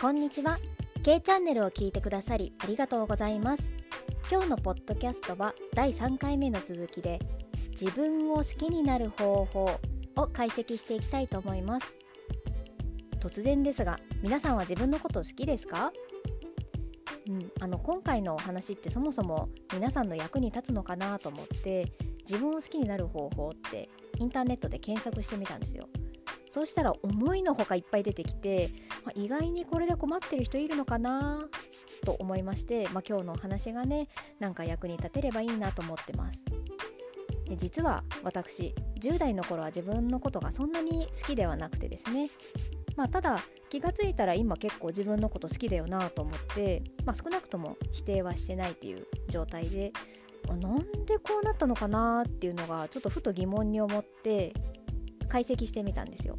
こんにちは。K チャンネルを聞いてくださりありがとうございます。今日のポッドキャストは第3回目の続きで自分を好きになる方法を解析していきたいと思います。突然ですが皆さんは自分のこと好きですか？うん、あの今回のお話ってそもそも皆さんの役に立つのかなと思って自分を好きになる方法ってインターネットで検索してみたんですよ。そうしたら思いのほかいっぱい出てきて、まあ、意外にこれで困ってる人いるのかなと思いまして、まあ、今日のお話がねなんか役に立てればいいなと思ってます。で実は私10代の頃は自分のことがそんなに好きではなくてですね。まあ、ただ気がついたら今結構自分のこと好きだよなと思って、まあ、少なくとも否定はしてないっていう状態でなんでこうなったのかなっていうのがちょっとふと疑問に思って解析してみたんですよ。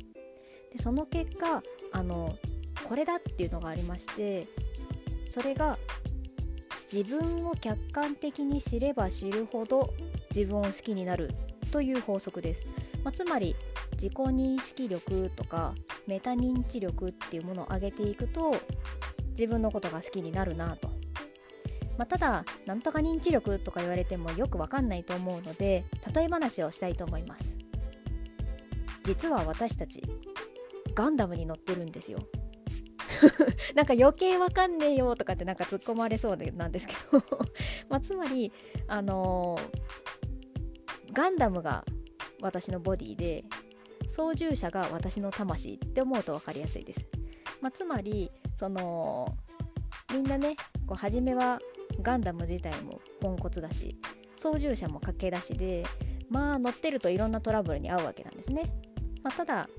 でその結果あのこれだっていうのがありましてそれが自分を客観的に知れば知るほど自分を好きになるという法則です。まあ、つまり自己認識力とかメタ認知力っていうものを上げていくと自分のことが好きになるなと。まあ、ただなんとか認知力とか言われてもよくわかんないと思うので例え話をしたいと思います。実は私たちガンダムに乗ってるんですよ。なんか余計わかんねえよとかってなんか突っ込まれそうでなんですけど。ま、つまりあのー、ガンダムが私のボディで操縦者が私の魂って思うと分かりやすいです、まあ、つまりそのみんなねこう初めはガンダム自体もポンコツだし操縦者も駆け出しでまあ乗ってるといろんなトラブルに遭うわけなんですね。まあ、ただ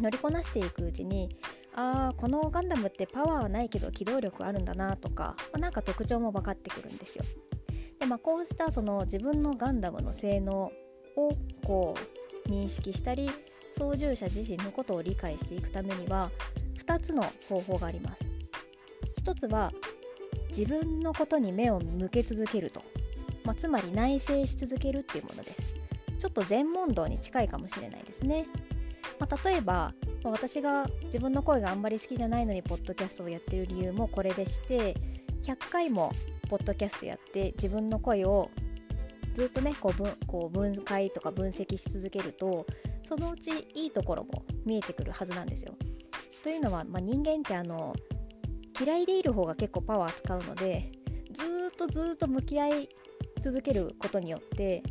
乗りこなしていくうちにああこのガンダムってパワーはないけど機動力あるんだなとか、まあ、なんか特徴も分かってくるんですよ。でまあ、こうしたその自分のガンダムの性能をこう認識したり操縦者自身のことを理解していくためには2つの方法があります。1つは自分のことに目を向け続けると、まあ、つまり内省し続けるっていうものです。ちょっと全問答に近いかもしれないですね。まあ、例えば、ま、私が自分の声があんまり好きじゃないのにポッドキャストをやってる理由もこれでして100回もポッドキャストやって自分の声をずっとねこう分こう分解とか分析し続けるとそのうちいいところも見えてくるはずなんですよ。というのは、まあ、人間ってあの嫌いでいる方が結構パワー使うのでずっとずっと向き合い続けることによって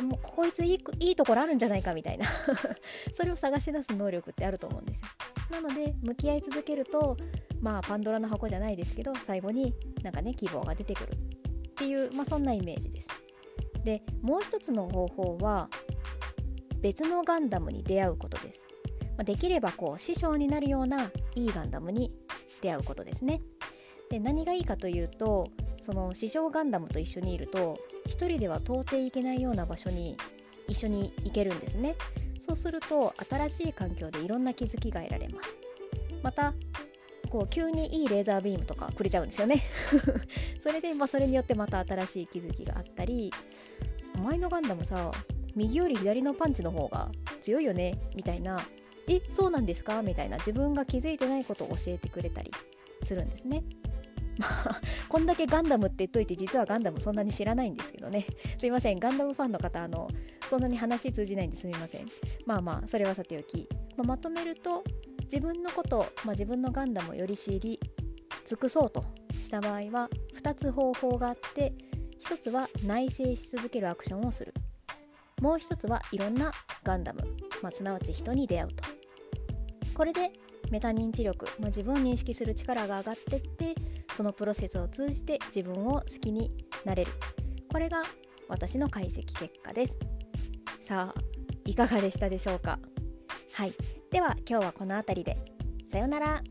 もうこいついいいいところあるんじゃないかみたいな。それを探し出す能力ってあると思うんですよ。なので向き合い続けるとまあパンドラの箱じゃないですけど最後になんかね希望が出てくるっていう、まあ、そんなイメージです。でもう一つの方法は別のガンダムに出会うことです、まあ、できればこう師匠になるようないいガンダムに出会うことですね。で何がいいかというとその師匠ガンダムと一緒にいると1人では到底行けないような場所に一緒に行けるんですね。そうすると新しい環境でいろんな気づきが得られます。またこう急にいいレーザービームとかくれちゃうんですよね。それで、まあ、それによってまた新しい気づきがあったり前のガンダムさ右より左のパンチの方が強いよねみたいなえそうなんですか？みたいな自分が気づいてないことを教えてくれたりするんですね。まあ、こんだけガンダムって言っといて実はガンダムそんなに知らないんですけどね。すいません。ガンダムファンの方あのそんなに話通じないんですみません。まあまあそれはさておき、まあ、まとめると自分のこと、まあ、自分のガンダムをより知り尽くそうとした場合は2つ方法があって1つは内省し続けるアクションをする。もう1つはいろんなガンダム、まあ、すなわち人に出会うと。これでメタ認知力、まあ、自分を認識する力が上がってってそのプロセスを通じて自分を好きになれる。これが私の解析結果です。さあいかがでしたでしょうか？はい。では今日はこの辺りで。さようなら。